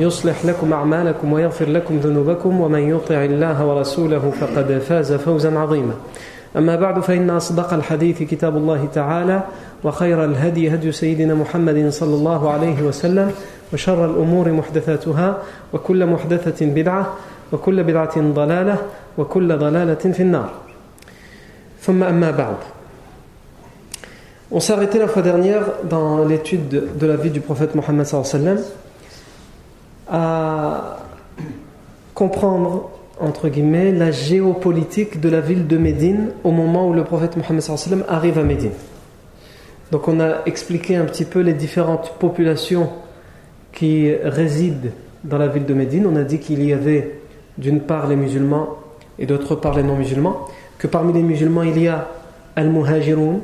يصلح لكم أعمالكم ويغفر لكم ذنوبكم ومن يطع الله ورسوله فقد فاز فوزا عظيما. أما بعد فإن أصدق الحديث كتاب الله تعالى وخير الهدي هدي سيدنا محمد صلى الله عليه وسلم وشر الأمور محدثاتها وكل محدثة بدعة وكل بدعة ضلالة وكل ضلالة في النار. ثم أما بعد. On s'est arrêté la fois dernière dans l'étude de la vie du prophète Mohammed à comprendre entre guillemets la géopolitique de la ville de Médine au moment où le prophète Mohammed arrive à Médine. Donc on a expliqué un petit peu les différentes populations qui résident dans la ville de Médine. On a dit qu'il y avait d'une part les musulmans et d'autre part les non-musulmans, que parmi les musulmans il y a al-muhajirun,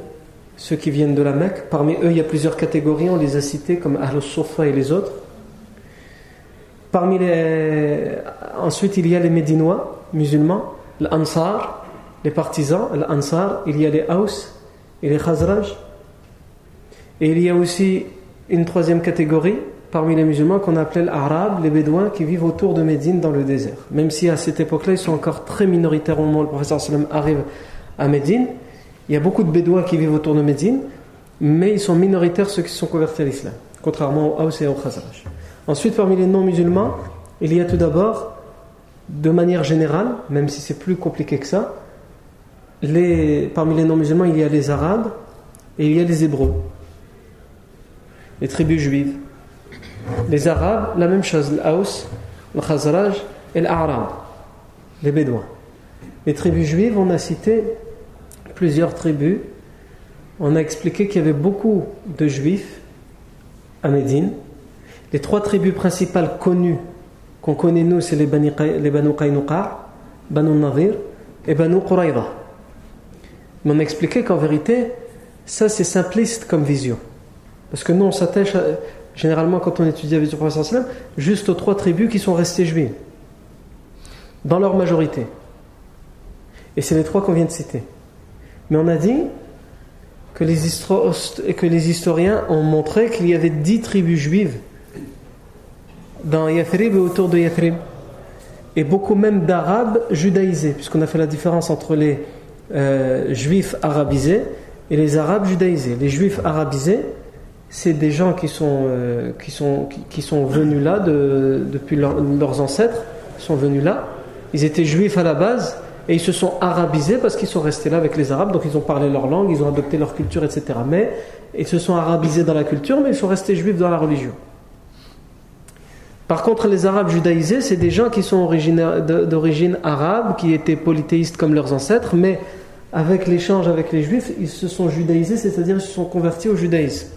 ceux qui viennent de la Mecque. Parmi eux, il y a plusieurs catégories, on les a cités comme Ahl Sofa et les autres. Parmi les... Ensuite, il y a les Médinois, musulmans, l'Ansar, les partisans, l'Ansar, il y a les Haus et les Khazraj. Et il y a aussi une troisième catégorie parmi les musulmans qu'on appelait l'Arabe, les Bédouins qui vivent autour de Médine dans le désert. Même si à cette époque-là, ils sont encore très minoritaires au moment où le professeur arrive à Médine. Il y a beaucoup de Bédouins qui vivent autour de Médine, mais ils sont minoritaires ceux qui sont convertis à l'islam, contrairement aux Haus et aux Khazraj. Ensuite, parmi les non-musulmans, il y a tout d'abord, de manière générale, même si c'est plus compliqué que ça, les, parmi les non-musulmans, il y a les Arabes et il y a les Hébreux, les tribus juives. Les Arabes, la même chose, l'Aus, le Khazraj et l'Arab, les Bédouins. Les tribus juives, on a cité plusieurs tribus. On a expliqué qu'il y avait beaucoup de juifs à Médine. Les trois tribus principales connues, qu'on connaît nous, c'est les Banu Qaynuqa, Banu Nadir et Banu Quraïda. Mais on a expliqué qu'en vérité, ça c'est simpliste comme vision. Parce que nous on s'attache généralement quand on étudie la vie du prophète juste aux trois tribus qui sont restées juives. Dans leur majorité. Et c'est les trois qu'on vient de citer. Mais on a dit que les, que les historiens ont montré qu'il y avait dix tribus juives dans Yathrib et autour de Yathrib. Et beaucoup même d'Arabes judaïsés, puisqu'on a fait la différence entre les euh, juifs arabisés et les Arabes judaïsés. Les juifs arabisés, c'est des gens qui sont, euh, qui sont, qui, sont venus là depuis leurs ancêtres, sont venus là. Ils étaient juifs à la base, et ils se sont arabisés parce qu'ils sont restés là avec les Arabes, donc ils ont parlé leur langue, ils ont adopté leur culture, etc. Mais ils se sont arabisés dans la culture, mais ils sont restés juifs dans la religion. Par contre, les Arabes judaïsés, c'est des gens qui sont d'origine arabe, qui étaient polythéistes comme leurs ancêtres, mais avec l'échange avec les Juifs, ils se sont judaïsés, c'est-à-dire ils se sont convertis au judaïsme.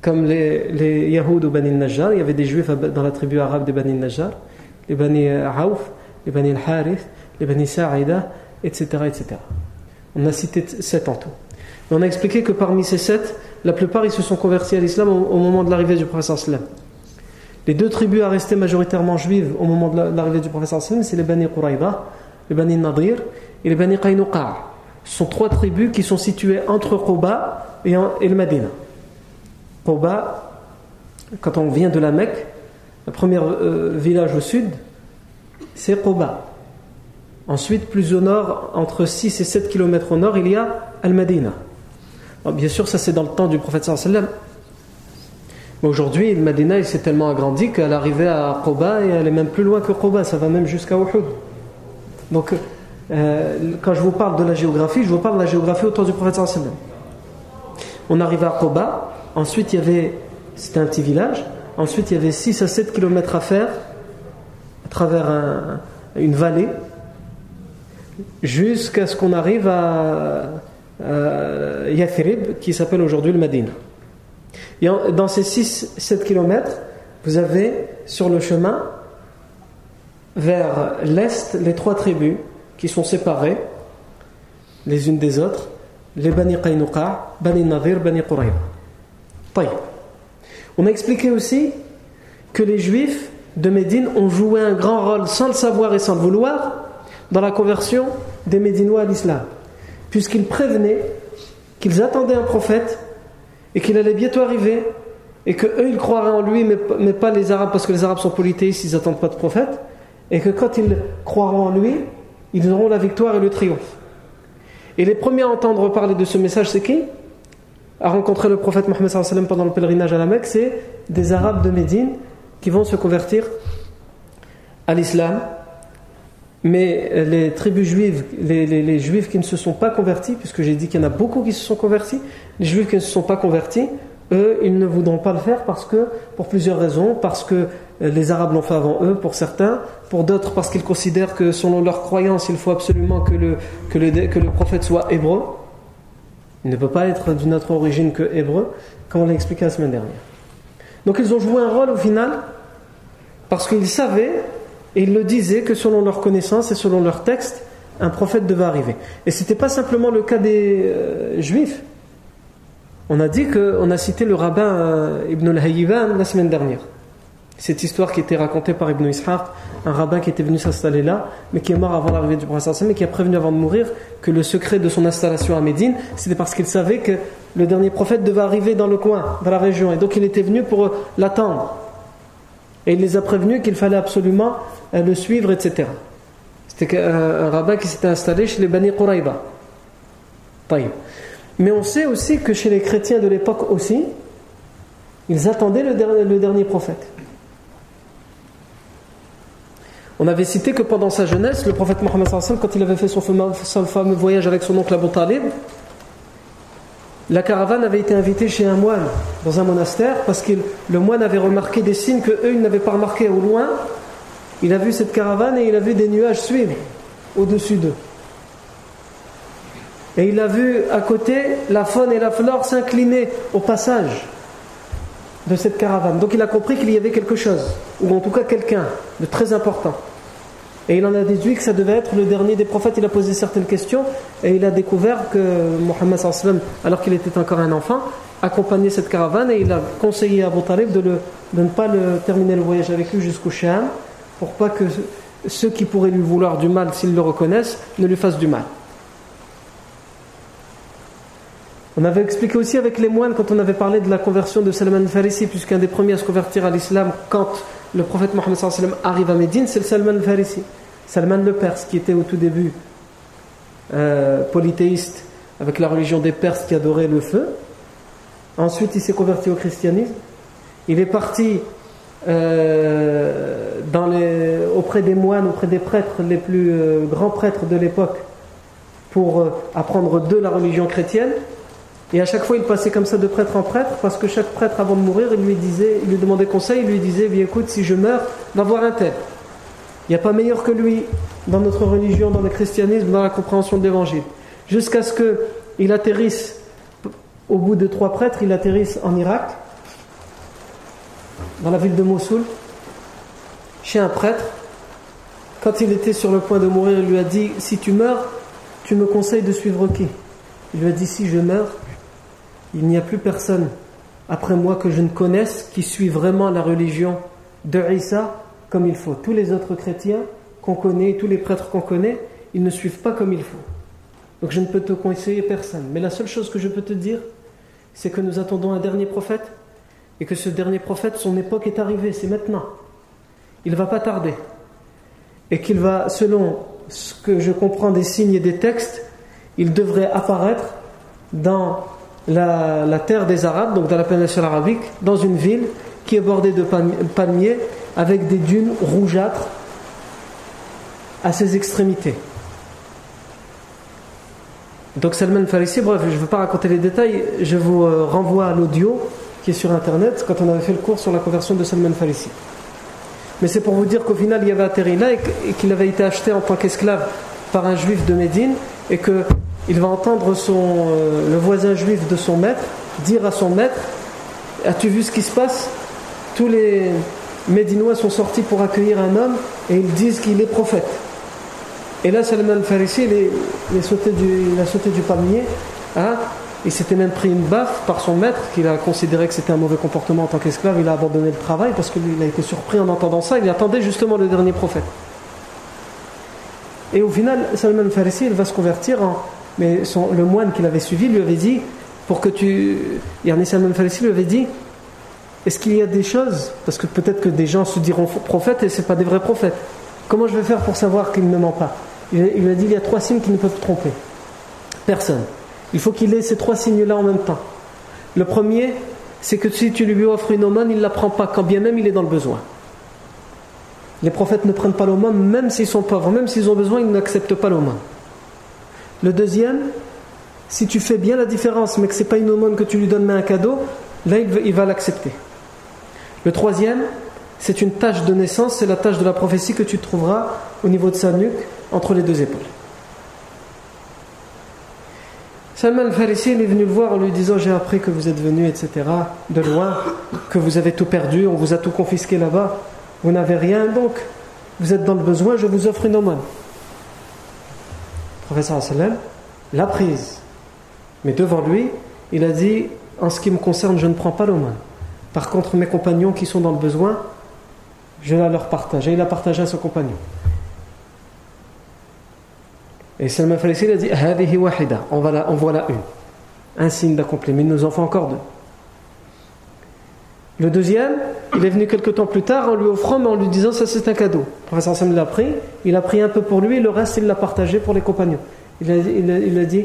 Comme les, les Yahoud ou Bani Najjar, il y avait des Juifs dans la tribu arabe des Bani Najjar, les Bani Aouf, les Bani al-Harith, les Bani Sa'ida, etc., etc. On a cité sept en tout. Mais on a expliqué que parmi ces sept, la plupart ils se sont convertis à l'islam au, moment de l'arrivée du prophète sallam. Les deux tribus à rester majoritairement juives au moment de l'arrivée du sallam, c'est les Bani Quraïda, les Bani Nadir et les Bani Qaynuqa. Ce sont trois tribus qui sont situées entre Quba et, le Medina. Quba, quand on vient de la Mecque, le premier euh, village au sud, c'est Quba. Ensuite, plus au nord, entre 6 et 7 km au nord, il y a Al-Madina. Bien sûr, ça c'est dans le temps du prophète sallam. Aujourd'hui, Al-Madina, il s'est tellement agrandi qu'elle arrivait à Quba et elle est même plus loin que Quba, ça va même jusqu'à Uhud. Donc, euh, quand je vous parle de la géographie, je vous parle de la géographie au temps du prophète sallam. On arrive à Quba, Ensuite, il y avait, c'était un petit village. Ensuite, il y avait 6 à 7 kilomètres à faire à travers une vallée jusqu'à ce qu'on arrive à, à Yathrib, qui s'appelle aujourd'hui le Madina. Et dans ces 6-7 kilomètres, vous avez sur le chemin vers l'est les trois tribus qui sont séparées les unes des autres les Bani Qaynuqa, Bani Nadir, Bani Qurayba. On a expliqué aussi que les juifs de Médine ont joué un grand rôle sans le savoir et sans le vouloir dans la conversion des Médinois à l'islam, puisqu'ils prévenaient qu'ils attendaient un prophète et qu'il allait bientôt arriver et que eux ils croiraient en lui mais, pas les Arabes parce que les Arabes sont polythéistes, ils n'attendent pas de prophète et que quand ils croiront en lui, ils auront la victoire et le triomphe. Et les premiers à entendre parler de ce message, c'est qui? À rencontrer le prophète Mohammed pendant le pèlerinage à la Mecque, c'est des Arabes de Médine qui vont se convertir à l'islam. Mais les tribus juives, les, juifs qui ne se sont pas convertis, puisque j'ai dit qu'il y en a beaucoup qui se sont convertis, les juifs qui ne se sont pas convertis, eux, ils ne voudront pas le faire parce que, pour plusieurs raisons, parce que euh, les Arabes l'ont fait avant eux, pour certains, pour d'autres parce qu'ils considèrent que selon leur croyance, il faut absolument que le, que le, que le prophète soit hébreu. Il ne peut pas être d'une autre origine que hébreu, comme on l'a expliqué la semaine dernière. Donc ils ont joué un rôle au final, parce qu'ils savaient, et ils le disaient, que selon leur connaissance et selon leur texte, un prophète devait arriver. Et ce n'était pas simplement le cas des euh, juifs. On a dit qu'on a cité le rabbin euh, Ibn al-Hayyiban la semaine dernière. Cette histoire qui était racontée par Ibn Ishaq, un rabbin qui était venu s'installer là, mais qui est mort avant l'arrivée du prophète mais qui a prévenu avant de mourir que le secret de son installation à Médine, c'était parce qu'il savait que le dernier prophète devait arriver dans le coin, dans la région, et donc il était venu pour l'attendre. Et il les a prévenus qu'il fallait absolument euh, le suivre, etc. C'était un rabbin qui s'était installé chez les Bani Quraïba. Mais on sait aussi que chez les chrétiens de l'époque aussi, ils attendaient le dernier, prophète. On avait cité que pendant sa jeunesse, le prophète Mohammed quand il avait fait son fameux, voyage avec son oncle Abu Talib, la caravane avait été invitée chez un moine dans un monastère parce que le moine avait remarqué des signes que eux ils n'avaient pas remarqués au loin. Il a vu cette caravane et il a vu des nuages suivre au-dessus d'eux. Et il a vu à côté la faune et la flore s'incliner au passage de cette caravane. Donc il a compris qu'il y avait quelque chose, ou en tout cas quelqu'un de très important. Et il en a déduit que ça devait être le dernier des prophètes. Il a posé certaines questions et il a découvert que Mohammed, alors qu'il était encore un enfant, accompagnait cette caravane et il a conseillé à Abu Talib de, ne pas terminer le voyage avec lui jusqu'au Sham pour pas que ceux qui pourraient lui vouloir du mal, s'ils le reconnaissent, ne lui fassent du mal? On avait expliqué aussi avec les moines quand on avait parlé de la conversion de Salman al-Farisi, puisqu'un des premiers à se convertir à l'islam quand le prophète Mohammed arrive à Médine, c'est le Salman al-Farisi. Salman le Perse, qui était au tout début euh, polythéiste avec la religion des Perses qui adorait le feu. Ensuite, il s'est converti au christianisme. Il est parti euh, auprès des moines, auprès des prêtres, les plus euh, grands prêtres de l'époque, pour apprendre d'eux la religion chrétienne. Et à chaque fois, il passait comme ça de prêtre en prêtre, parce que chaque prêtre, avant de mourir, il lui disait, il lui demandait conseil, il lui disait, bien écoute, si je meurs, va voir un tel. Il n'y a pas meilleur que lui dans notre religion, dans le christianisme, dans la compréhension de l'évangile. Jusqu'à ce qu'il atterrisse, au bout de trois prêtres, il atterrisse en Irak, dans la ville de Mossoul, chez un prêtre. Quand il était sur le point de mourir, il lui a dit, si tu meurs, tu me conseilles de suivre qui? Il lui a dit, si je meurs, il n'y a plus personne après moi que je ne connaisse qui suit vraiment la religion de Isa comme il faut. Tous les autres chrétiens qu'on connaît, tous les prêtres qu'on connaît, ils ne suivent pas comme il faut. Donc je ne peux te conseiller personne. Mais la seule chose que je peux te dire, c'est que nous attendons un dernier prophète et que ce dernier prophète, son époque est arrivée, c'est maintenant. Il ne va pas tarder. Et qu'il va, selon ce que je comprends des signes et des textes, il devrait apparaître dans la, terre des Arabes, donc dans la péninsule arabique, dans une ville qui est bordée de palmiers avec des dunes rougeâtres à ses extrémités. Donc Salman Farisi, bref, je ne veux pas raconter les détails, je vous euh, renvoie à l'audio est sur internet quand on avait fait le cours sur la conversion de Salman Farisi. Mais c'est pour vous dire qu'au final il y avait atterri là et qu'il avait été acheté en tant qu'esclave par un juif de Médine et qu'il va entendre son, euh, le voisin juif de son maître dire à son maître As-tu vu ce qui se passe? Tous les Médinois sont sortis pour accueillir un homme et ils disent qu'il est prophète. Et là, Salman Farisi, il, sauté du, il a sauté du palmier. Hein il s'était même pris une baffe par son maître, qu'il a considéré que c'était un mauvais comportement en tant qu'esclave. Il a abandonné le travail parce qu'il a été surpris en entendant ça. Il attendait justement le dernier prophète. Et au final, Salman Farisi, il va se convertir en. Mais le moine qu'il avait suivi lui avait dit pour que tu. Yarni Salman Farisi lui avait dit Est-ce qu'il y a des choses? Parce que peut-être que des gens se diront prophètes et ce pas des vrais prophètes. Comment je vais faire pour savoir qu'il ne ment pas? Il, lui a dit Il y a trois signes qui ne peuvent tromper. Personne. Il faut qu'il ait ces trois signes-là en même temps. Le premier, c'est que si tu lui offres une aumône, il ne la prend pas, quand bien même il est dans le besoin. Les prophètes ne prennent pas l'aumône, même s'ils sont pauvres, même s'ils ont besoin, ils n'acceptent pas l'aumône. Le deuxième, si tu fais bien la différence, mais que ce n'est pas une aumône que tu lui donnes, mais un cadeau, là il va l'accepter. Le troisième, c'est une tâche de naissance, c'est la tâche de la prophétie que tu trouveras au niveau de sa nuque, entre les deux épaules. Salman al-Farisi est venu le voir en lui disant J'ai appris que vous êtes venu, etc., de loin, que vous avez tout perdu, on vous a tout confisqué là-bas, vous n'avez rien, donc vous êtes dans le besoin, je vous offre une aumône. Le professeur l'a prise. Mais devant lui, il a dit En ce qui me concerne, je ne prends pas l'aumône. Par contre, mes compagnons qui sont dans le besoin, je la leur partage. Et il a partagé à son compagnon. Et Salman Farisi a dit on, va la, on voit la une. Un signe d'accompli, mais il nous en fait encore deux. Le deuxième, il est venu quelques temps plus tard en lui offrant, mais en lui disant Ça c'est un cadeau. Le professeur Sam l'a pris, il a pris un peu pour lui, et le reste il l'a partagé pour les compagnons. Il a, il a, il a dit.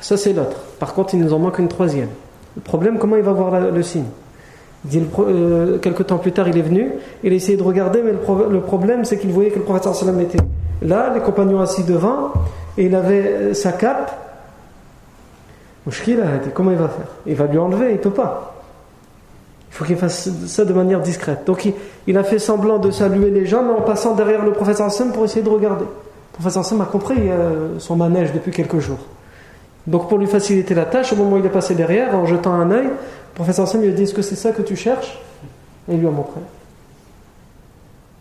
Ça c'est l'autre. Par contre, il nous en manque une troisième. Le problème, comment il va voir le signe? Dit, euh, quelques temps plus tard, il est venu, il a essayé de regarder, mais le, le problème, c'est qu'il voyait que le prophète sallam était Là, les compagnons assis devant, et il avait euh, sa cape. Mouchkil a dit comment il va faire? Il va lui enlever, il ne peut pas. Il faut qu'il fasse ça de manière discrète. Donc il, a fait semblant de saluer les gens, mais en passant derrière le professeur Hassan pour essayer de regarder. Le professeur Hassan a compris euh, son manège depuis quelques jours. Donc pour lui faciliter la tâche, au moment où il est passé derrière, en jetant un œil, le professeur Hassan lui a dit Est-ce que c'est ça que tu cherches? Et il lui a montré.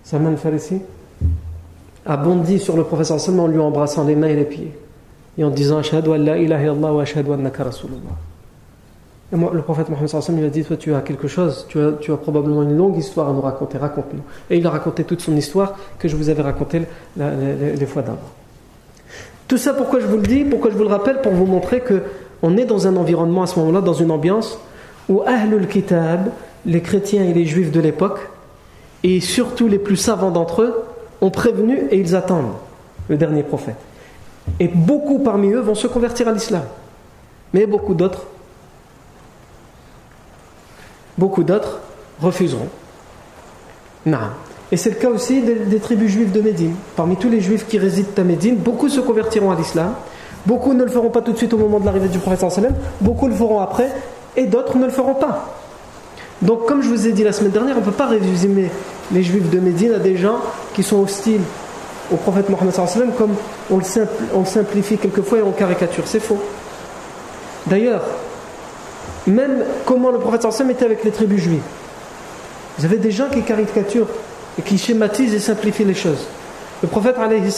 Salman ici a bondi sur le professeur seulement en lui embrassant les mains et les pieds et en disant Ashhadu an la ilaha illallah wa ashhadu annaka rasulullah. Et moi, le prophète Mohammed lui a dit Toi, tu as quelque chose, tu as, tu as probablement une longue histoire à nous raconter, raconte-nous. Et il a raconté toute son histoire que je vous avais racontée les, fois d'avant. Tout ça, pourquoi je vous le dis Pourquoi je vous le rappelle? Pour vous montrer que on est dans un environnement à ce moment-là, dans une ambiance où Ahlul Kitab, les chrétiens et les juifs de l'époque, et surtout les plus savants d'entre eux, ont prévenu et ils attendent le dernier prophète. Et beaucoup parmi eux vont se convertir à l'islam. Mais beaucoup d'autres, beaucoup d'autres refuseront. Non. Et c'est le cas aussi des, tribus juives de Médine. Parmi tous les juifs qui résident à Médine, beaucoup se convertiront à l'islam. Beaucoup ne le feront pas tout de suite au moment de l'arrivée du prophète beaucoup le feront après, et d'autres ne le feront pas. Donc, comme je vous ai dit la semaine dernière, on ne peut pas résumer les juifs de Médine à des gens qui sont hostiles au prophète Mohammed comme on le, on simplifie quelquefois et on caricature. C'est faux. D'ailleurs, même comment le prophète était avec les tribus juives. Vous avez des gens qui caricaturent et qui schématisent et simplifient les choses. Le prophète, alayhi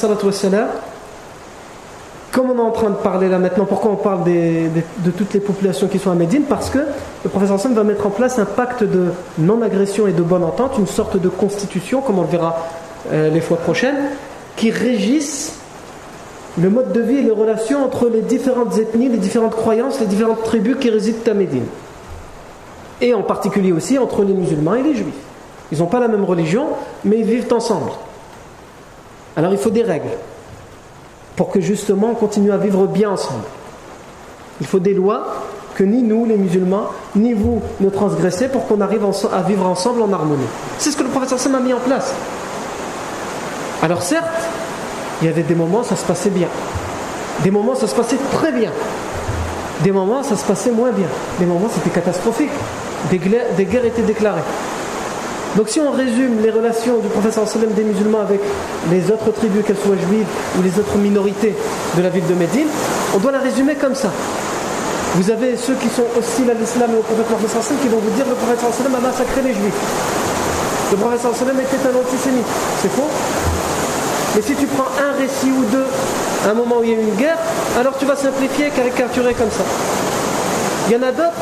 comme on est en train de parler là maintenant, pourquoi on parle de toutes les populations qui sont à Médine? Parce que le professeur Sam va mettre en place un pacte de non-agression et de bonne entente, une sorte de constitution, comme on le verra euh, les fois prochaines, qui régisse le mode de vie et les relations entre les différentes ethnies, les différentes croyances, les différentes tribus qui résident à Médine. Et en particulier aussi entre les musulmans et les juifs. Ils n'ont pas la même religion, mais ils vivent ensemble. Alors il faut des règles pour que justement on continue à vivre bien ensemble. Il faut des lois que ni nous, les musulmans, ni vous ne transgressez pour qu'on arrive à vivre ensemble en harmonie. C'est ce que le professeur Sam a mis en place. Alors certes, il y avait des moments où ça se passait bien. Des moments ça se passait très bien. Des moments, ça se passait moins bien. Des moments, c'était catastrophique. Des guerres, étaient déclarées. Donc si on résume les relations du professeur sallam des musulmans avec les autres tribus, qu'elles soient juives ou les autres minorités de la ville de Médine, on doit la résumer comme ça. Vous avez ceux qui sont hostiles à l'islam et au prophète Mohammed qui vont vous dire le prophète sallam a massacré les juifs. Le prophète sallam était un antisémite. C'est faux Mais si tu prends un récit ou deux à un moment où il y a eu une guerre, alors tu vas simplifier, caricaturer comme ça. Il y en a d'autres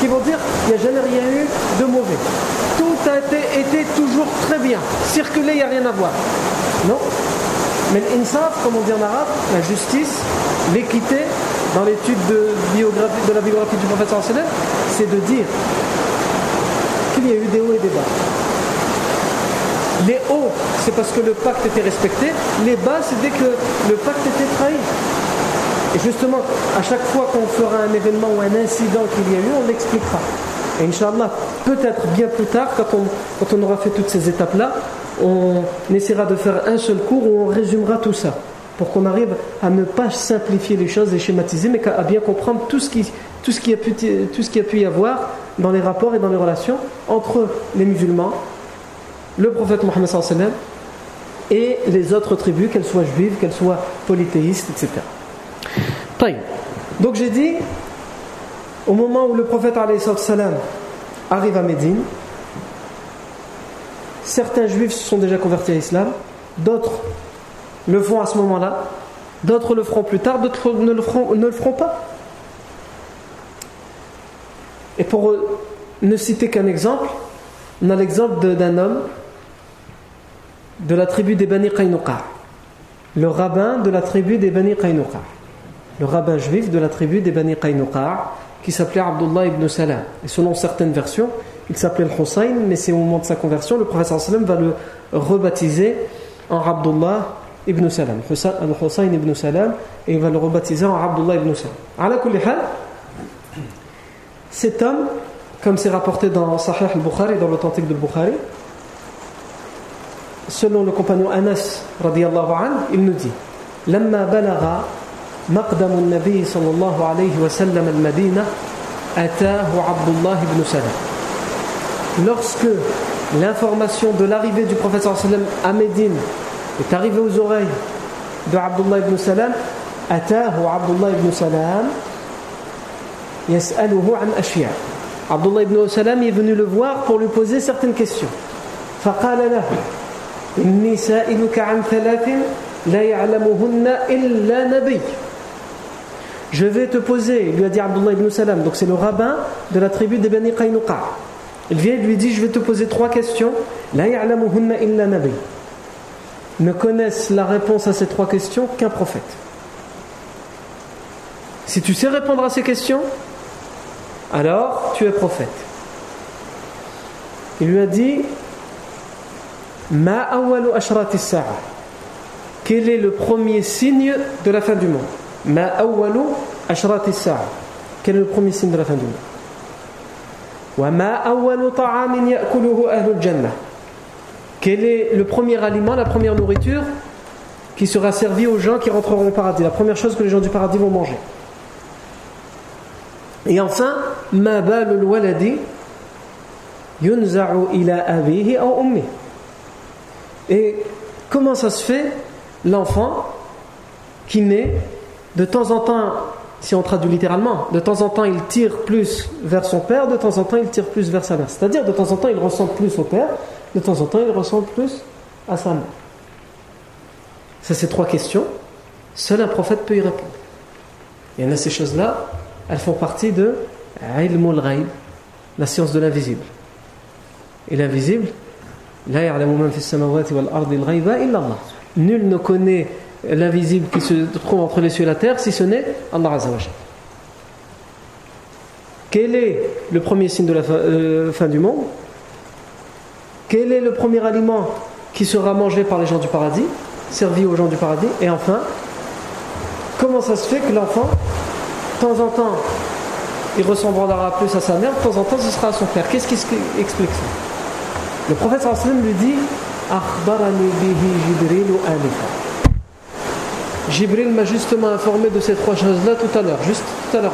qui vont dire il n'y a jamais rien eu de mauvais. Tout a été, toujours très bien. Circuler, il n'y a rien à voir. Non Mais l'insaf, comme on dit en arabe, la justice, l'équité, dans l'étude de, de la biographie du prophète c'est de dire qu'il y a eu des hauts et des bas. Les hauts, c'est parce que le pacte était respecté. Les bas, c'est dès que le pacte était trahi. Et justement, à chaque fois qu'on fera un événement ou un incident qu'il y a eu, on l'expliquera. Et Inch'Allah, peut-être bien plus tard, quand on, aura fait toutes ces étapes-là, on essaiera de faire un seul cours où on résumera tout ça. Pour qu'on arrive à ne pas simplifier les choses et schématiser, mais à bien comprendre tout ce, qui, tout, a pu, tout ce qui a pu y avoir dans les rapports et dans les relations entre les musulmans, le prophète Mohammed et les autres tribus, qu'elles soient juives, qu'elles soient polythéistes, etc. Donc j'ai dit, au moment où le prophète arrive à Médine, certains juifs se sont déjà convertis à l'islam, d'autres le font à ce moment-là, d'autres le feront plus tard, d'autres ne, le feront, ne le feront pas. Et pour ne citer qu'un exemple, on a l'exemple d'un homme de la tribu des Bani Qaynuqa, le rabbin de la tribu des Bani Qaynuqa le rabbin juif de la tribu des Bani Qaynuqa, qui s'appelait Abdullah ibn Salam. Et selon certaines versions, il s'appelait le Hussein, mais c'est au moment de sa conversion, le prophète sallam va le rebaptiser en Abdullah ibn Salam, le Hussein ibn Salam, et il va le rebaptiser en Abdullah ibn Salam. cet homme, comme c'est rapporté dans Sahih al-Bukhari, dans l'authentique de Bukhari, selon le compagnon Anas, il nous dit, لما بلغ مقدم النبي صلى الله عليه وسلم المدينة أتاه عبد الله بن سلام lorsque l'information de l'arrivée du prophète sallam à Médine est arrivée aux oreilles de Abdullah ibn Salam أتاه عبد الله بن سلام يسأله عن أشياء Abdullah ibn Salam est venu le voir pour lui poser certaines questions فقال له إني سائلك عن ثلاث لا يعلمهن إلا نبي Je vais te poser, lui a dit Abdullah ibn Salam, donc c'est le rabbin de la tribu des Bani Qaynuqa. Il vient et lui dit Je vais te poser trois questions. La illa nabi. Ne connaissent la réponse à ces trois questions qu'un prophète. Si tu sais répondre à ces questions, alors tu es prophète. Il lui a dit Ma awalu ashrati Quel est le premier signe de la fin du monde? Ma awwalu sa'a. Quel est le premier signe de la fin du monde. Quel est le premier aliment, la première nourriture qui sera servie aux gens qui rentreront au paradis? La première chose que les gens du paradis vont manger. Et enfin, ma balul waladi yunza'u ila abihi aw ummi. Et comment ça se fait l'enfant qui naît de temps en temps, si on traduit littéralement, de temps en temps il tire plus vers son père, de temps en temps il tire plus vers sa mère. C'est-à-dire de temps en temps il ressemble plus au père, de temps en temps il ressemble plus à sa mère. Ça c'est trois questions. Seul un prophète peut y répondre. En a ces choses-là, elles font partie de la science de l'invisible. Et l'invisible, Nul ne connaît l'invisible qui se trouve entre les cieux et la terre, si ce n'est Allah Azzawajal. Quel est le premier signe de la euh, fin, du monde? Quel est le premier aliment qui sera mangé par les gens du paradis, servi aux gens du paradis? Et enfin, comment ça se fait que l'enfant, de temps en temps, il ressemblera plus à sa mère, de temps en temps, ce sera à son père Qu'est-ce qui explique ça? Le prophète sallam lui dit m'a justement informé de ces trois choses-là tout à l'heure, juste tout à l'heure.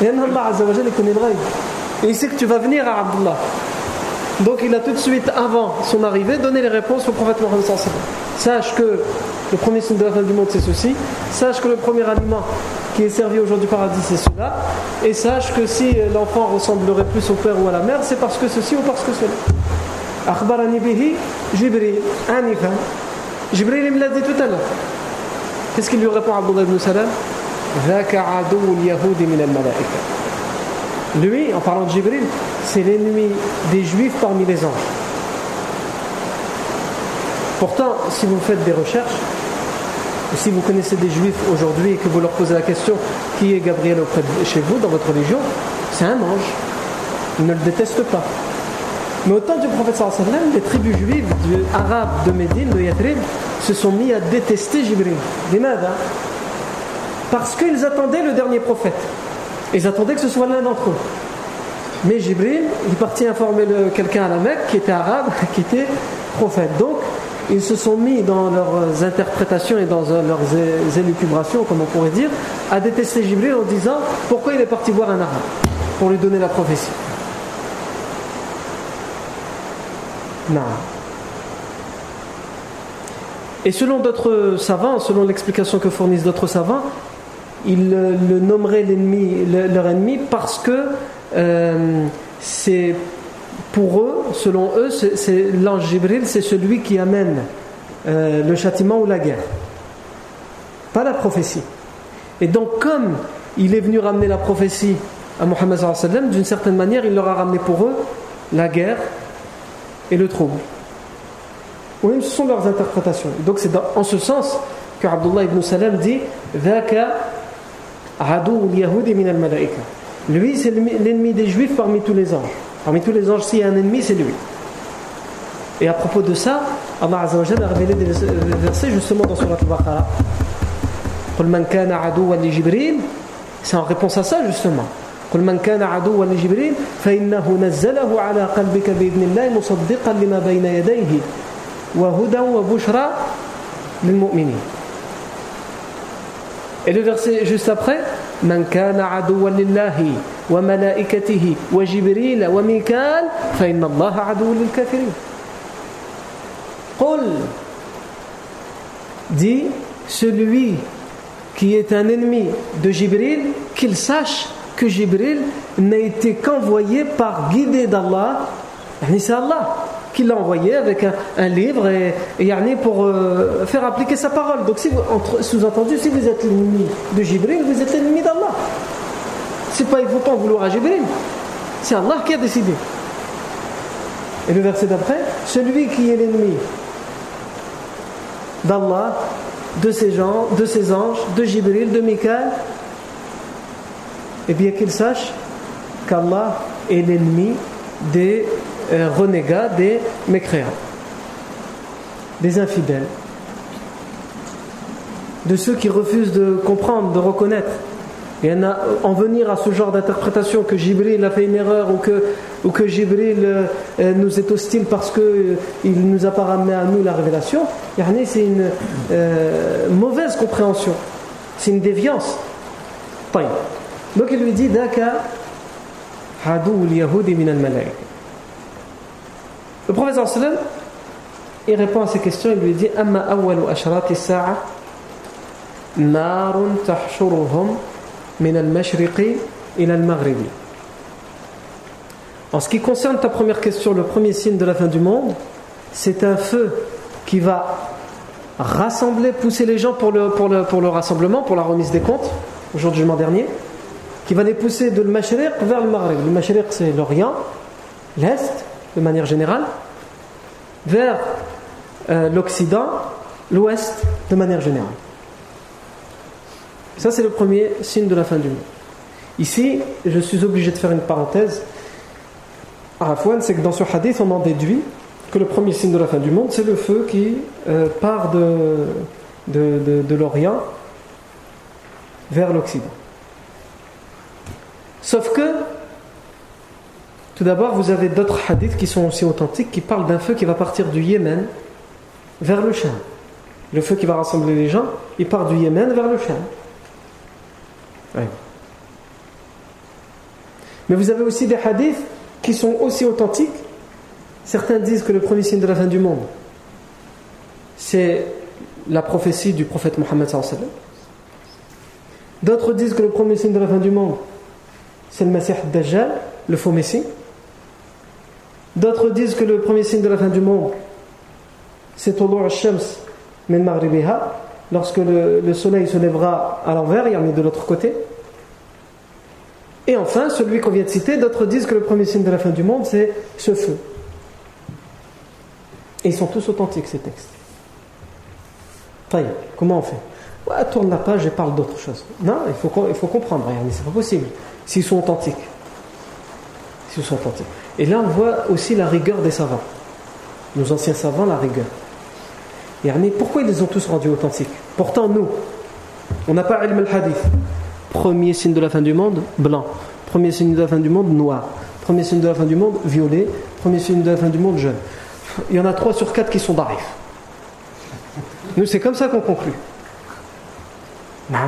Et il le Et il sait que tu vas venir à Abdullah. Donc il a tout de suite, avant son arrivée, donné les réponses au prophète Mohammed Sache que le premier signe de la fin du monde c'est ceci. Sache que le premier aliment qui est servi aujourd'hui au paradis c'est cela. Et sache que si l'enfant ressemblerait plus au père ou à la mère, c'est parce que ceci ou parce que cela. Akhbarani bihi Jibril. Jibril il me l'a dit tout à l'heure. Qu'est-ce qu'il lui répond Abdullah ibn Salam? Lui, en parlant de Jibril, c'est l'ennemi des juifs parmi les anges. Pourtant, si vous faites des recherches, si vous connaissez des juifs aujourd'hui et que vous leur posez la question qui est Gabriel auprès de chez vous, dans votre religion, c'est un ange. Ils ne le détestent pas. Mais au temps du prophète sallam, les tribus juives arabes de Médine, de Yathrib, se sont mis à détester Jibril. Parce qu'ils attendaient le dernier prophète. Ils attendaient que ce soit l'un d'entre eux. Mais Jibril, il partit informer quelqu'un à la Mecque qui était arabe, qui était prophète. Donc, ils se sont mis dans leurs interprétations et dans leurs élucubrations, comme on pourrait dire, à détester Jibril en disant pourquoi il est parti voir un arabe pour lui donner la prophétie. Non. Et selon d'autres savants, selon l'explication que fournissent d'autres savants, ils le nommeraient leur ennemi parce que euh, c'est pour eux, selon eux, c'est l'ange Jibril, c'est celui qui amène euh, le châtiment ou la guerre, pas la prophétie. Et donc, comme il est venu ramener la prophétie à Mohammed, d'une certaine manière, il leur a ramené pour eux la guerre et le trouble. Oui, ce sont leurs interprétations. Donc, c'est en ce sens que Abdullah ibn Salam dit Lui, c'est l'ennemi des juifs parmi tous les anges. Parmi tous les anges, s'il y a un ennemi, c'est lui. Et à propos de ça, Allah Azza a révélé des versets justement dans Surat Al-Baqarah. C'est en réponse à ça justement. قل من كان عدوا لجبريل فإنه نزله على قلبك بإذن الله مصدقا لما بين يديه وهدى وبشرى للمؤمنين Et le verset juste après من كان عدوا لله وملائكته وجبريل وميكال فإن الله عدو للكافرين قل dit celui qui est un ennemi de Jibril qu'il sache que Jibril n'a été qu'envoyé par guidé d'Allah c'est Allah qui l'a envoyé avec un, livre et, et pour euh, faire appliquer sa parole. Donc, si sous-entendu, si vous êtes l'ennemi de Jibril, vous êtes l'ennemi d'Allah. C'est pas, il ne faut pas en vouloir à Jibril. C'est Allah qui a décidé. Et le verset d'après, celui qui est l'ennemi d'Allah, de ses gens, de ses anges, de Jibril, de Mikael, et eh bien qu'il sache qu'Allah est l'ennemi des renégats, des mécréants, des infidèles, de ceux qui refusent de comprendre, de reconnaître. Et en venir à ce genre d'interprétation que Jibril a fait une erreur ou que, ou que Jibril euh, euh, nous est hostile parce qu'il nous a pas ramené à nous la révélation, c'est une mauvaise compréhension, c'est une déviance. Donc il lui dit Daka hadou le professeur sallam, il répond à ces questions, il lui dit Amma awwalu ashrati sa'a narun. En ce qui concerne ta première question, le premier signe de la fin du monde, c'est un feu qui va rassembler, pousser les gens pour le, pour le, pour le rassemblement, pour la remise des comptes, au jour du jugement dernier, qui va les pousser de l'Mashriq vers le Maghrib. Le Mashriq, c'est l'Orient, l'Est, de manière générale, vers euh, l'Occident, l'Ouest de manière générale. Ça, c'est le premier signe de la fin du monde. Ici, je suis obligé de faire une parenthèse. Arafouane, c'est que dans ce hadith, on en déduit que le premier signe de la fin du monde, c'est le feu qui euh, part de, de, de l'Orient vers l'Occident. Sauf que tout d'abord, vous avez d'autres hadiths qui sont aussi authentiques qui parlent d'un feu qui va partir du Yémen vers le Cham. Le feu qui va rassembler les gens, il part du Yémen vers le Cham. Mais vous avez aussi des hadiths qui sont aussi authentiques. Certains disent que le premier signe de la fin du monde, c'est la prophétie du prophète Mohammed. D'autres disent que le premier signe de la fin du monde, c'est le Messie Dajjal, le faux Messie. D'autres disent que le premier signe de la fin du monde, c'est Tulu shams min Maghribiha, lorsque le, soleil se lèvera à l'envers, il y en a de l'autre côté. Et enfin, celui qu'on vient de citer, d'autres disent que le premier signe de la fin du monde, c'est ce feu. Et ils sont tous authentiques, ces textes. comment on fait? Tourne la page et parle d'autre chose. Non, il faut, il faut comprendre, c'est pas possible. S'ils sont authentiques. S'ils sont authentiques. Et là, on voit aussi la rigueur des savants. Nos anciens savants, la rigueur. Et pourquoi ils les ont tous rendus authentiques? Pourtant, nous, on n'a pas ilm al-hadith. Premier signe de la fin du monde, blanc. Premier signe de la fin du monde, noir. Premier signe de la fin du monde, violet. Premier signe de la fin du monde, jaune. Il y en a trois sur quatre qui sont d'arif. Nous, c'est comme ça qu'on conclut. Non.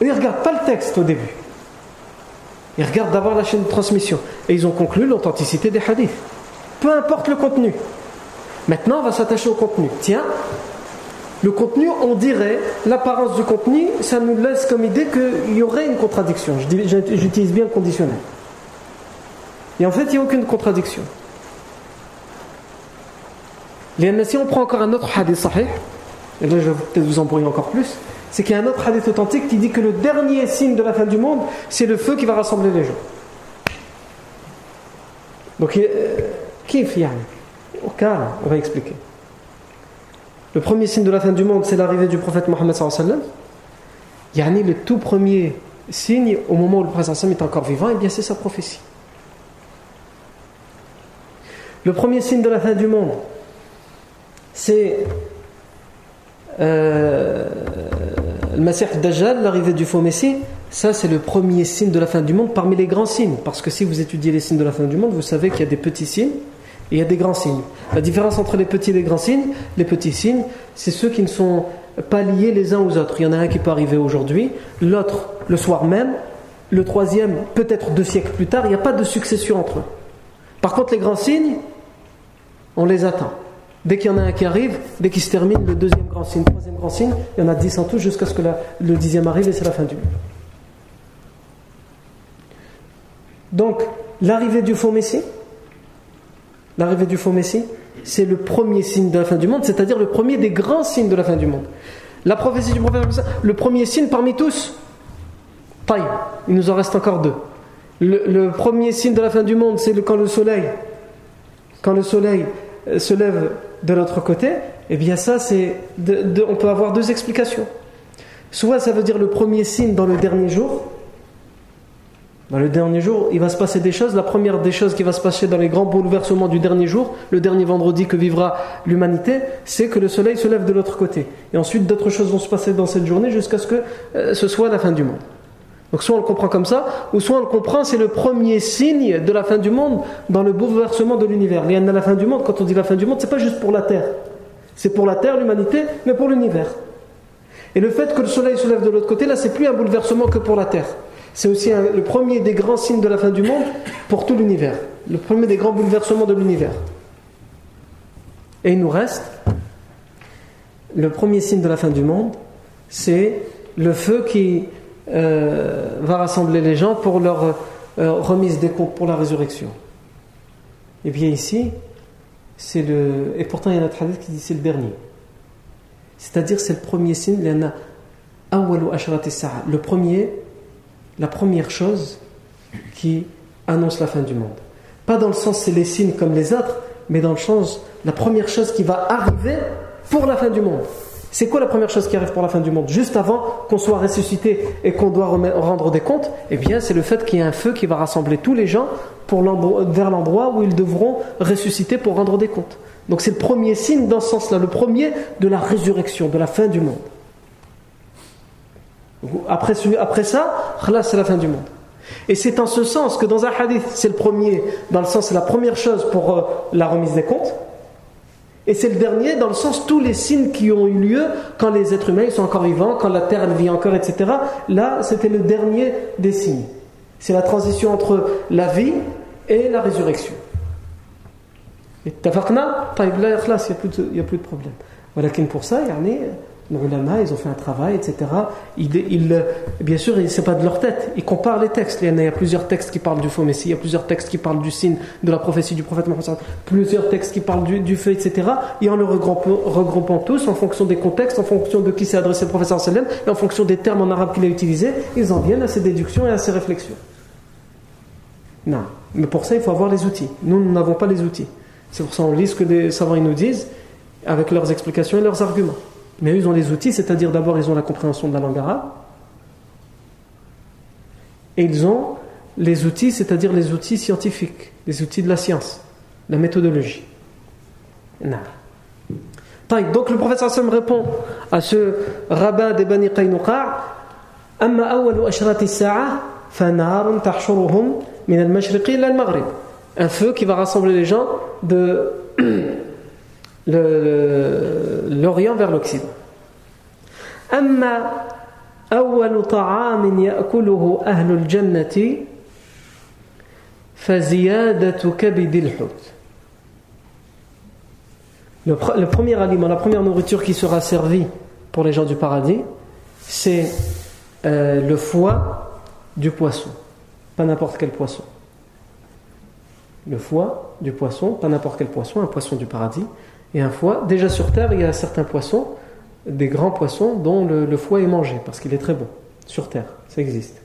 Ils ne regardent pas le texte au début. Ils regardent d'abord la chaîne de transmission. Et ils ont conclu l'authenticité des hadiths. Peu importe le contenu. Maintenant, on va s'attacher au contenu. Tiens, le contenu, on dirait, l'apparence du contenu, ça nous laisse comme idée qu'il y aurait une contradiction. J'utilise bien le conditionnel. Et en fait, il n'y a aucune contradiction. Si on prend encore un autre hadith sahih, et là je vais peut-être vous embrouiller encore plus, c'est qu'il y a un autre hadith authentique qui dit que le dernier signe de la fin du monde, c'est le feu qui va rassembler les gens. Donc, qui est Au cas, on va expliquer. Le premier signe de la fin du monde, c'est l'arrivée du prophète Mohammed sallallahu Yani le tout premier signe, au moment où le prophète est encore vivant, et eh bien c'est sa prophétie. Le premier signe de la fin du monde, c'est euh, le Masih Dajjal, l'arrivée du faux Messie, ça c'est le premier signe de la fin du monde parmi les grands signes. Parce que si vous étudiez les signes de la fin du monde, vous savez qu'il y a des petits signes et il y a des grands signes. La différence entre les petits et les grands signes, les petits signes, c'est ceux qui ne sont pas liés les uns aux autres. Il y en a un qui peut arriver aujourd'hui, l'autre le soir même, le troisième peut-être deux siècles plus tard, il n'y a pas de succession entre eux. Par contre, les grands signes, on les attend. Dès qu'il y en a un qui arrive, dès qu'il se termine, le deuxième grand signe, le troisième grand signe, il y en a dix en tout jusqu'à ce que le dixième arrive et c'est la fin du monde. Donc, l'arrivée du faux Messie, l'arrivée du faux Messie, c'est le premier signe de la fin du monde, c'est-à-dire le premier des grands signes de la fin du monde. La prophétie du prophète, le premier signe parmi tous, taille, il nous en reste encore deux. Le, premier signe de la fin du monde, c'est quand le soleil, quand le soleil euh, se lève de l'autre côté, eh bien ça, c'est, on peut avoir deux explications. Soit ça veut dire le premier signe dans le dernier jour. Dans le dernier jour, il va se passer des choses. La première des choses qui va se passer dans les grands bouleversements du dernier jour, le dernier vendredi que vivra l'humanité, c'est que le soleil se lève de l'autre côté. Et ensuite, d'autres choses vont se passer dans cette journée jusqu'à ce que euh, ce soit la fin du monde. Donc soit on le comprend comme ça, ou soit on le comprend, c'est le premier signe de la fin du monde dans le bouleversement de l'univers. Il y a la fin du monde, quand on dit la fin du monde, c'est pas juste pour la Terre. C'est pour la Terre, l'humanité, mais pour l'univers. Et le fait que le soleil se lève de l'autre côté, là, c'est plus un bouleversement que pour la Terre. C'est aussi le premier des grands signes de la fin du monde pour tout l'univers. Le premier des grands bouleversements de l'univers. Et il nous reste le premier signe de la fin du monde, c'est le feu qui euh, va rassembler les gens pour leur euh, remise des comptes pour la résurrection. Et bien ici, c'est le. Et pourtant, il y a un hadith qui dit c'est le dernier. C'est-à-dire, c'est le premier signe. Il y en a le premier, la première chose qui annonce la fin du monde. Pas dans le sens c'est les signes comme les autres, mais dans le sens la première chose qui va arriver pour la fin du monde. C'est quoi la première chose qui arrive pour la fin du monde Juste avant qu'on soit ressuscité et qu'on doit rendre des comptes, eh bien c'est le fait qu'il y ait un feu qui va rassembler tous les gens pour vers l'endroit où ils devront ressusciter pour rendre des comptes. Donc c'est le premier signe dans ce sens-là, le premier de la résurrection, de la fin du monde. Après, après ça, là c'est la fin du monde. Et c'est en ce sens que dans un hadith, c'est le premier, dans le sens c'est la première chose pour euh, la remise des comptes. Et c'est le dernier dans le sens tous les signes qui ont eu lieu quand les êtres humains sont encore vivants, quand la terre vit encore, etc. Là, c'était le dernier des signes. C'est la transition entre la vie et la résurrection. Et tafaqna, il n'y a plus de problème. Voilà pour ça, yani, les ils ont fait un travail, etc. Bien sûr, c'est pas de leur tête. Ils comparent les textes. Il y a plusieurs textes qui parlent du faux messie, il y a plusieurs textes qui parlent du signe de la prophétie du prophète Mohammed, plusieurs textes qui parlent du, feu, etc. Et en le regroupant, tous, en fonction des contextes, en fonction de qui s'est adressé le prophète et en fonction des termes en arabe qu'il a utilisés, ils en viennent à ces déductions et à ces réflexions. Non. Mais pour ça, il faut avoir les outils. Nous, nous n'avons pas les outils. C'est pour ça qu'on lit ce que les savants nous disent avec leurs explications et leurs arguments. Mais eux, ils ont les outils, c'est-à-dire d'abord, ils ont la compréhension de la langue arabe. Et ils ont les outils, c'est-à-dire les outils scientifiques, les outils de la science, la méthodologie. Donc le professeur Sam répond à ce rabat des Bani Qaynuqa أما أول أشرات الساعة فنار تحشرهم من المشرق إلى المغرب un feu qui va rassembler les gens de l'Orient vers l'Occident. أما أول طعام يأكله أهل الجنة فزيادة كبد الحوت le, le premier aliment, la première nourriture qui sera servie pour les gens du paradis, c'est euh, le foie du poisson. Pas n'importe quel poisson. Le foie du poisson, pas n'importe quel poisson, un poisson du paradis, et un foie. Déjà sur terre, il y a certains poissons, des grands poissons, dont le, foie est mangé, parce qu'il est très bon. Sur terre, ça existe.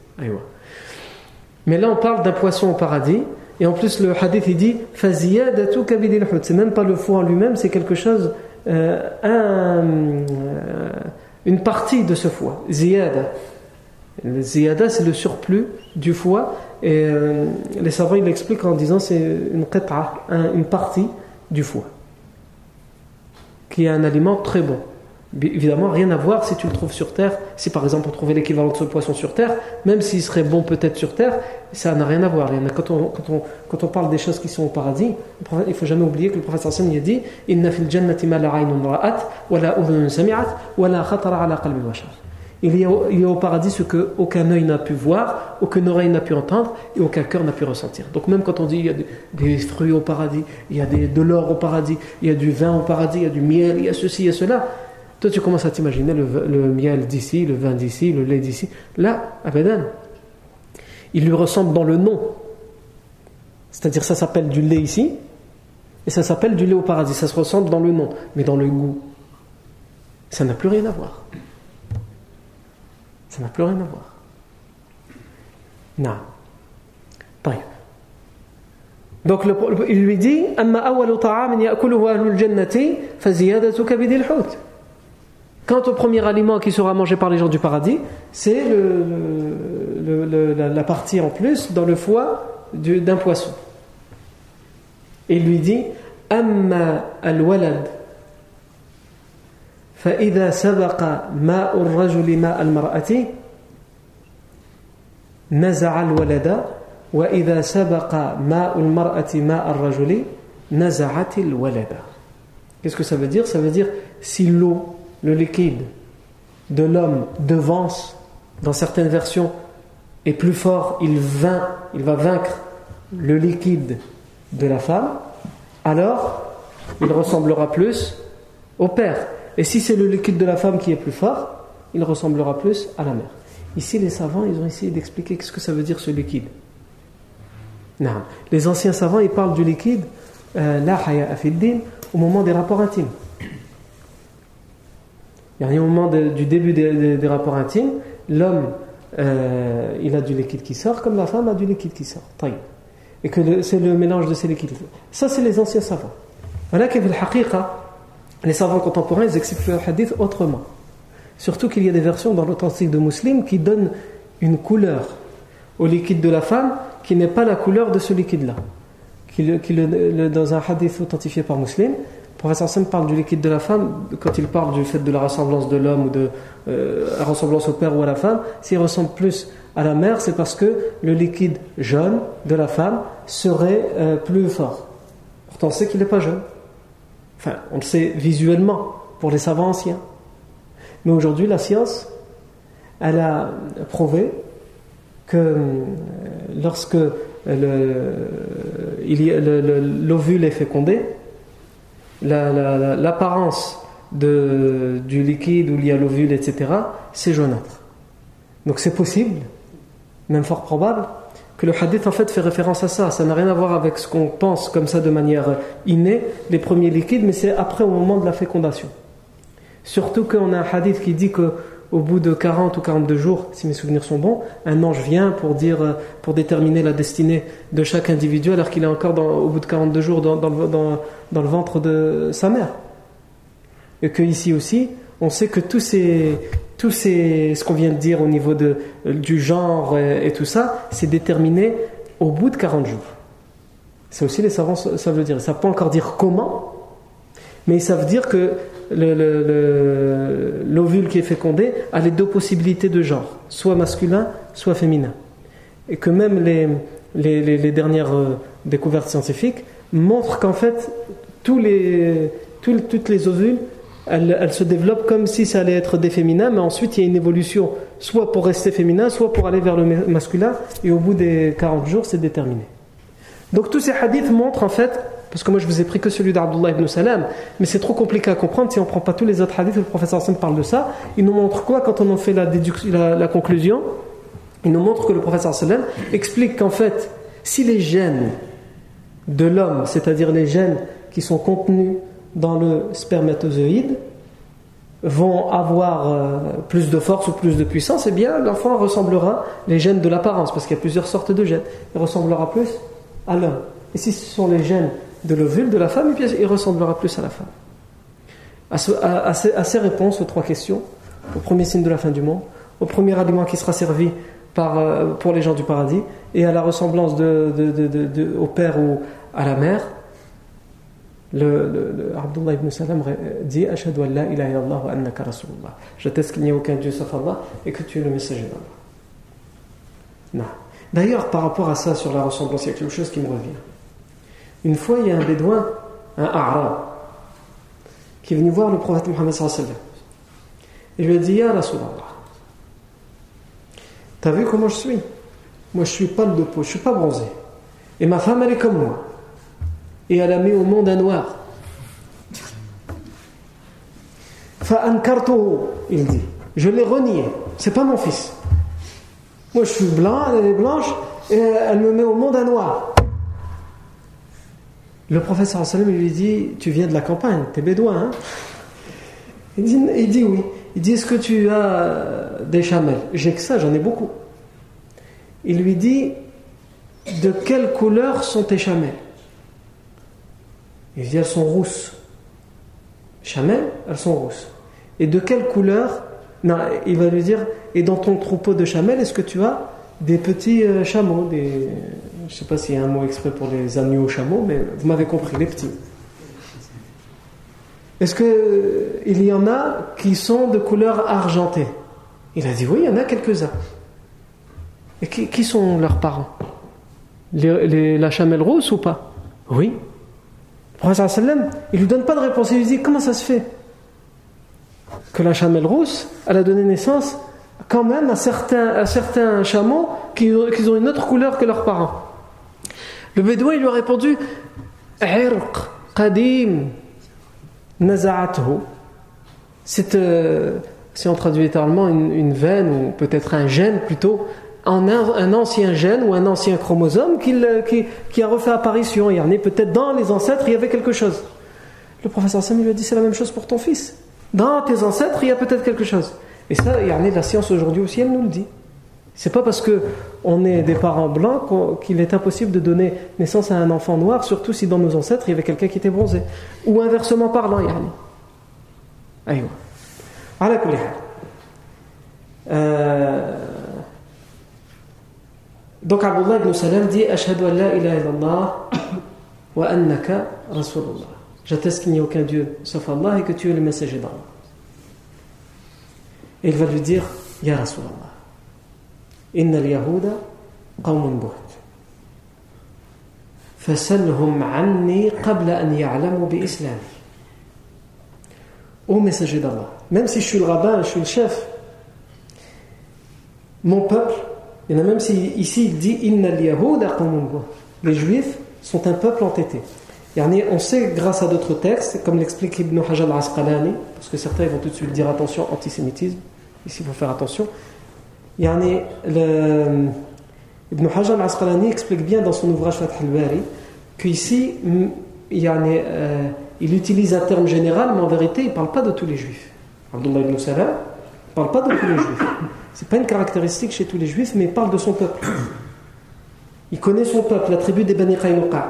Mais là, on parle d'un poisson au paradis, et en plus, le hadith, il dit C'est même pas le foie en lui-même, c'est quelque chose, euh, euh, une partie de ce foie. Ziyada. Le ziyada, c'est le surplus du foie, et euh, les savants, ils l'expliquent en disant c'est une une partie du foie qui est un aliment très bon. Évidemment, rien à voir si tu le trouves sur Terre. Si par exemple on trouvait l'équivalent de ce poisson sur Terre, même s'il serait bon peut-être sur Terre, ça n'a rien à voir. Quand on, parle des choses qui sont au paradis, il ne faut jamais oublier que le prophète sallallahu a dit « Inna fil jannati ma la ra'at, wa la sami'at, wa la khatara ala qalbi bashar » Il y, a, au paradis ce que aucun œil n'a pu voir, aucune oreille n'a pu entendre et aucun cœur n'a pu ressentir. Donc même quand on dit il y a des, fruits au paradis, il y a de l'or au paradis, il y a du vin au paradis, il y a du miel, il y a ceci, il y a cela, toi tu commences à t'imaginer le, miel d'ici, le vin d'ici, le lait d'ici. Là, abadan, il lui ressemble dans le nom. C'est-à-dire ça s'appelle du lait ici et ça s'appelle du lait au paradis. Ça se ressemble dans le nom, mais dans le goût, ça n'a plus rien à voir. Ça n'a plus rien à voir. Non. Donc il lui dit Quant au premier aliment qui sera mangé par les gens du paradis, c'est la partie en plus dans le foie d'un poisson. Et il lui dit Amma al-walad فإذا سبق ماء الرجل ماء المرأة نزع الولد وإذا سبق ماء المرأة ماء الرجل نزعت الولد Qu'est-ce que ça veut dire Ça veut dire si l'eau, le liquide de l'homme devance, dans certaines versions, est plus fort, il, vain, il va vaincre le liquide de la femme, alors il ressemblera plus au père. Et si c'est le liquide de la femme qui est plus fort, il ressemblera plus à la mère. Ici, les savants, ils ont essayé d'expliquer ce que ça veut dire ce liquide. Non. Les anciens savants, ils parlent du liquide, euh, la haya au moment des rapports intimes. A un moment du début des, rapports intimes, l'homme, euh, il a du liquide qui sort, comme la femme a du liquide qui sort. Et que c'est le mélange de ces liquides. Ça, c'est les anciens savants. Voilà qu'il y les savants contemporains ils expliquent le hadith autrement. Surtout qu'il y a des versions dans l'authentique de Muslim qui donnent une couleur au liquide de la femme qui n'est pas la couleur de ce liquide-là. dans un hadith authentifié par Muslim, le professeur Sam parle du liquide de la femme quand il parle du fait de la ressemblance de l'homme ou de euh, la ressemblance au père ou à la femme. S'il ressemble plus à la mère, c'est parce que le liquide jaune de la femme serait euh, plus fort. Pourtant, on sait qu'il n'est pas jaune. Enfin, on le sait visuellement pour les savants anciens. Mais aujourd'hui, la science, elle a prouvé que euh, lorsque l'ovule est fécondé, l'apparence du liquide où il y a l'ovule, etc., c'est jaunâtre. Donc c'est possible, même fort probable, que le hadith en fait fait référence à ça. Ça n'a rien à voir avec ce qu'on pense comme ça de manière innée, les premiers liquides, mais c'est après au moment de la fécondation. Surtout qu'on a un hadith qui dit que au bout de 40 ou 42 jours, si mes souvenirs sont bons, un ange vient pour, dire, pour déterminer la destinée de chaque individu alors qu'il est encore au bout de 42 jours dans, dans, dans, le ventre de sa mère. Et que ici aussi, on sait que tous ces, tous ces, ce qu'on vient de dire au niveau de, du genre et, tout ça, c'est déterminé au bout de 40 jours. C'est aussi les savants ça veut dire. Ils ne savent pas encore dire comment, mais ils savent dire que l'ovule qui est fécondé a les deux possibilités de genre, soit masculin, soit féminin. Et que même les, les, dernières euh, découvertes scientifiques montrent qu'en fait, tous les, toutes les ovules, elles, se développent comme si ça allait être des féminins, mais ensuite il y a une évolution, soit pour rester féminin, soit pour aller vers le masculin, et au bout des 40 jours, c'est déterminé. Donc tous ces hadiths montrent en fait parce que moi je vous ai pris que celui d'Abdullah ibn Salam, mais c'est trop compliqué à comprendre si on ne prend pas tous les autres hadiths où le professeur Hassan parle de ça. Il nous montre quoi quand on en fait la, la, conclusion? Il nous montre que le professeur Sallam explique qu'en fait, si les gènes de l'homme, c'est-à-dire les gènes qui sont contenus dans le spermatozoïde, vont avoir euh, plus de force ou plus de puissance, eh bien l'enfant ressemblera, les gènes de l'apparence, parce qu'il y a plusieurs sortes de gènes, il ressemblera plus à l'homme. Et si ce sont les gènes de l'ovule de la femme, et il ressemblera plus à la femme. À, ces, réponses aux trois questions, au premier signe de la fin du monde, au premier aliment qui sera servi par, euh, pour les gens du paradis, et à la ressemblance de, au père ou à la mère, le, Abdullah ibn Salam dit Ashadu an la ilaha illallah wa annaka rasulullah. J'atteste qu'il n'y a aucun Dieu sauf Allah et que tu es le messager d'Allah. D'ailleurs, par rapport à ça, sur la ressemblance, il y a quelque chose qui me revient. Une fois, il y a un bédouin, un Arab, qui est venu voir le prophète Mohammed sallallahu Et lui a dit Ya Rasulallah, t'as vu comment je suis? Moi, je suis pas de peau, je suis pas bronzé. Et ma femme, elle est comme moi. Et elle a mis au monde un noir. il dit. Je l'ai renié. C'est pas mon fils. Moi, je suis blanc, elle est blanche, et elle me met au monde un noir. Le professeur sallam lui dit Tu viens de la campagne, t'es bédouin, hein? Il dit, il dit oui. Il dit Est-ce que tu as des chamelles? J'ai que ça, j'en ai beaucoup. Il lui dit De quelle couleur sont tes chamelles? Il dit Elles sont rousses. Chamelles, elles sont rousses. Et de quelle couleur Non, il va lui dire Et dans ton troupeau de chamelles, est-ce que tu as des petits euh, chameaux, je ne sais pas s'il y a un mot exprès pour les agneaux chameaux, mais vous m'avez compris, les petits. Est-ce qu'il euh, y en a qui sont de couleur argentée? Il a dit oui, il y en a quelques-uns. Et qui, sont leurs parents? La chamelle rousse ou pas? Oui. Le sallam, il ne lui donne pas de réponse. Il lui dit comment ça se fait que la chamelle rousse, elle a donné naissance quand même à certains, chameaux qui, ont une autre couleur que leurs parents. Le bédouin lui a répondu Irq qadim C'est, euh, si on traduit littéralement, une, veine ou peut-être un gène plutôt, un, ancien gène ou un ancien chromosome qui, qui, a refait apparition. Il y en est peut-être dans les ancêtres, il y avait quelque chose. Le professeur Sam lui a dit c'est la même chose pour ton fils. Dans tes ancêtres, il y a peut-être quelque chose. Et ça, il y en a la science aujourd'hui aussi, elle nous le dit. C'est pas parce que on est des parents blancs qu'il est impossible de donner naissance à un enfant noir, surtout si dans nos ancêtres il y avait quelqu'un qui était bronzé. Ou inversement parlant, yani. Aïwa. Ala kulli euh, Donc Abdullah ibn Salam dit Ashhadu an la ilaha illallah wa annaka rasulullah. J'atteste qu'il n'y a aucun Dieu sauf Allah et que tu es le messager d'Allah. Et il va lui dire Ya Rasulallah. إن اليهود قوم بهت فسلهم عني قبل أن يعلموا بإسلامي Ô messager d'Allah, même si je suis le rabbin, je suis le chef, mon peuple A même si, ici il dit Les juifs sont un peuple entêté. On sait grâce à d'autres textes, comme l'explique Ibn Hajar al-Asqalani, parce que certains vont tout de suite dire attention, antisémitisme, ici il faut faire attention. Le, Ibn Hajar al-Asqalani explique bien dans son ouvrage Fath al-Bari qu'ici, euh, il utilise un terme général, mais en vérité, il ne parle pas de tous les juifs. Abdullah ibn Salam ne parle pas de tous les juifs. Ce n'est pas une caractéristique chez tous les juifs, mais il parle de son peuple. Il connaît son peuple, la tribu des Bani Qaynuqa.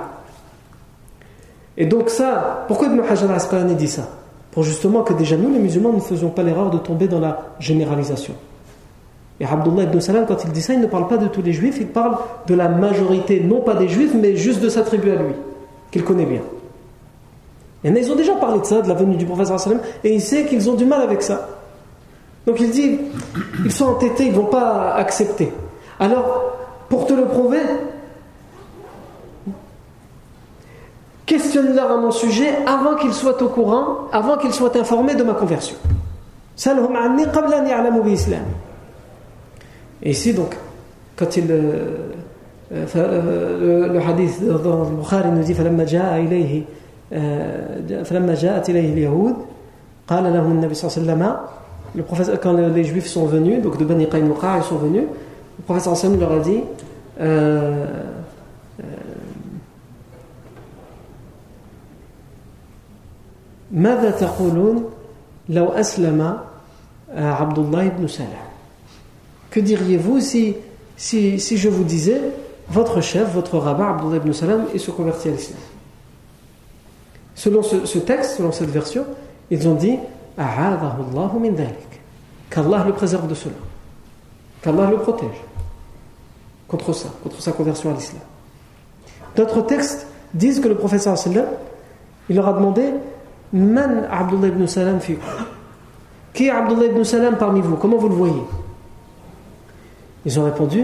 Et donc ça, pourquoi Ibn Hajar al-Asqalani dit ça? Pour justement que déjà nous, les musulmans, ne faisions pas l'erreur de tomber dans la généralisation. Et Abdullah ibn Salam, quand il dit ça, il ne parle pas de tous les juifs, il parle de la majorité, non pas des juifs, mais juste de sa tribu à lui, qu'il connaît bien. Et ils ont déjà parlé de ça, de la venue du professeur sallam, et il sait qu'ils ont du mal avec ça. Donc il dit, ils sont entêtés, ils ne vont pas accepter. Alors, pour te le prouver, questionne-leur à mon sujet avant qu'ils soient au courant, avant qu'ils soient informés de ma conversion. Et ici, donc, quand il. Euh, euh, le, hadith dans le Bukhari nous dit فلما جاء إليه فلما جاءت إليه اليهود قال له النبي صلى الله عليه وسلم le prophète, quand les juifs sont venus, donc de Bani Qaynuqa, ils sont venus, le prophète sallam leur a dit euh, ماذا تقولون لو أسلم عبد الله بن سلام Que diriez-vous si, si, si je vous disais, votre chef, votre rabbin, Abdullah ibn Salam, est se convertit à l'islam Selon ce, texte, selon cette version, ils ont dit Qu'Allah le préserve de cela. Qu'Allah le protège contre ça, contre sa conversion à l'islam. D'autres textes disent que le prophète il leur a demandé Man Abdullah ibn Salam Qui est Abdullah ibn Salam parmi vous? Comment vous le voyez? Ils ont répondu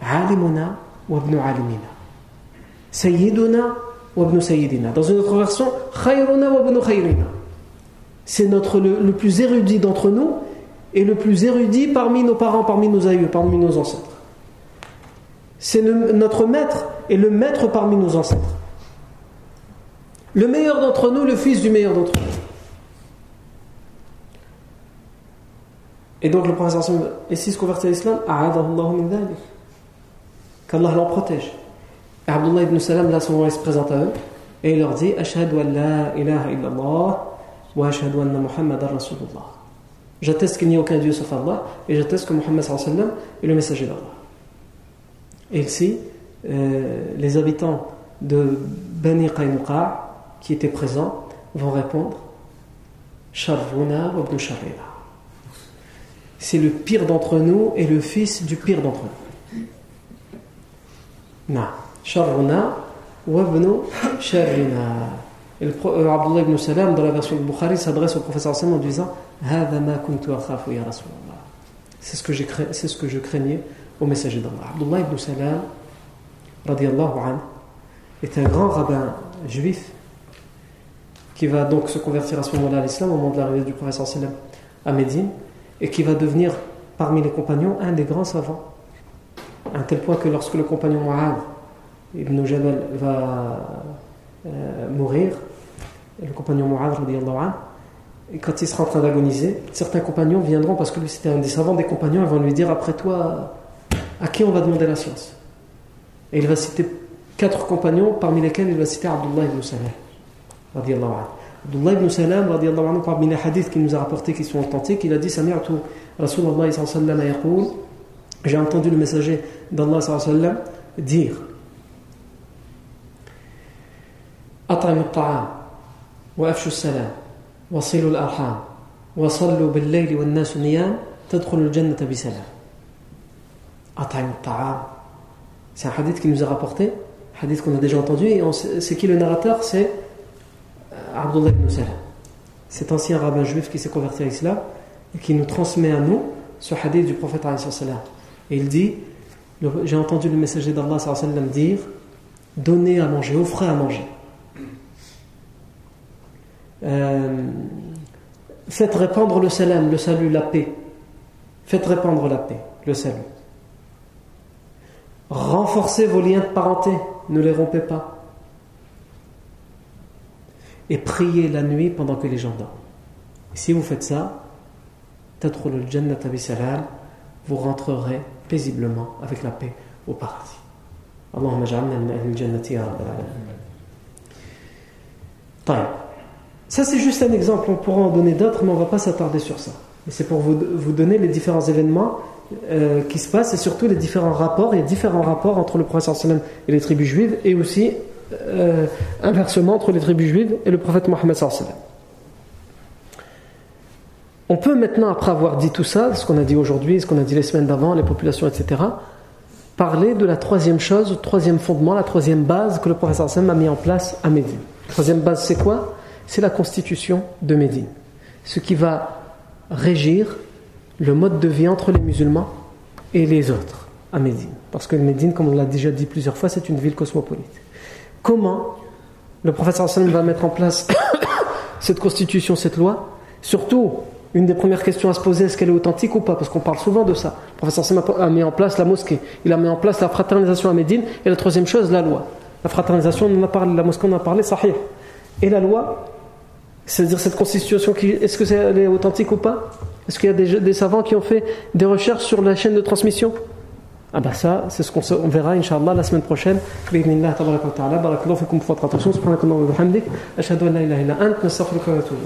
Alimuna wa ibn alimina. Sayyiduna wa ibn sayyidina. Dans une autre version, Khayruna wa ibn khayrina. C'est notre le, plus érudit d'entre nous et le plus érudit parmi nos parents, parmi nos aïeux, parmi nos ancêtres. C'est notre maître et le maître parmi nos ancêtres. Le meilleur d'entre nous, le fils du meilleur d'entre nous. Et donc le prophète et s'il se convertit à l'islam, qu'Allah l'en protège. Et Abdullah ibn Salam, là, son se présente à eux et il leur dit Ashhadu an la ilaha illallah wa ashhadu anna Muhammadan Rasulullah. J'atteste qu'il n'y a aucun Dieu sauf Allah et j'atteste que Muhammad est le messager d'Allah. Et ici, euh, les habitants de Bani Qaynuqa qui étaient présents vont répondre Sharruna ibn Sharrina c'est le pire d'entre nous et le fils du pire d'entre nous. Na. Sharruna wabnu sharrina. Et le, euh, Abdullah ibn Salam, dans la version de Bukhari, s'adresse au professeur en disant C'est ce, que c'est ce que je craignais au messager d'Allah. Abdullah ibn Salam, radiallahu an, est un grand rabbin juif qui va donc se convertir à ce moment-là à l'islam au moment de l'arrivée du professeur à Médine et qui va devenir parmi les compagnons un des grands savants. À un tel point que lorsque le compagnon Mu'ad ibn Jabal va euh, mourir, le compagnon Mu'adh, et quand il sera en train d'agoniser, certains compagnons viendront, parce que lui c'était un des savants des compagnons, et vont lui dire Après toi, à qui on va demander la science? Et il va citer quatre compagnons, parmi lesquels il va citer Abdullah ibn Salam. Abdullah ibn Salam, anhu, parmi les hadiths qu'il nous a rapportés qui sont authentiques, il a dit Sami'atu Rasulallah J'ai entendu le messager d'Allah dire At'am ta'am وأفشوا السلام وصلوا الأرحام وصلوا بالليل والناس نيام تدخلوا الجنة بسلام أطعموا الطعام C'est un hadith qui nous a rapporté, hadith qu'on a déjà entendu, et c'est qui le narrateur C'est Abdullah ibn Salam, cet ancien rabbin juif qui s'est converti à l'islam et qui nous transmet à nous ce hadith du prophète. Et il dit J'ai entendu le messager d'Allah dire Donnez à manger, offrez à manger. euh, faites répandre le salam, le salut, la paix. Faites répandre la paix, le salut. Renforcez vos liens de parenté, ne les rompez pas. Et priez la nuit pendant que les gens dorment. Si vous faites ça, vous rentrerez paisiblement avec la paix au paradis. Allahumma ja'alna min ahli jannati ya Ça c'est juste un exemple, on pourra en donner d'autres, mais on ne va pas s'attarder sur ça. C'est pour vous, vous, donner les différents événements euh, qui se passent et surtout les différents rapports. A différents rapports entre le prophète sallam et les tribus juives et aussi euh, inversement entre les tribus juives et le prophète Mohammed sallam. On peut maintenant, après avoir dit tout ça, ce qu'on a dit aujourd'hui, ce qu'on a dit les semaines d'avant, les populations, etc., parler de la troisième chose, le troisième fondement, la troisième base que le professeur Sam a mis en place à Médine. La troisième base, c'est quoi? C'est la constitution de Médine. Ce qui va régir le mode de vie entre les musulmans et les autres à Médine. Parce que Médine, comme on l'a déjà dit plusieurs fois, c'est une ville cosmopolite. Comment le professeur Sam va mettre en place cette constitution, cette loi? Surtout une des premières questions à se poser, est-ce qu'elle est authentique ou pas? Parce qu'on parle souvent de ça. Le professeur Sam a mis en place la mosquée, il a mis en place la fraternisation à Médine, et la troisième chose, la loi. La fraternisation, on en a parlé, la mosquée, on en a parlé, sahih. Et la loi, c'est-à-dire cette constitution, est-ce que c'est est authentique ou pas? Est-ce qu'il y a des, des, savants qui ont fait des recherches sur la chaîne de transmission? Ah bah ça, c'est ce qu'on verra, Inch'Allah, la semaine prochaine. Bismillah, tabaraka wa ta'ala, barakallahu fikum votre attention, subhanakallahu wa bihamdik, ashhadu an la ilaha illa ant, nastaghfiruka wa atubu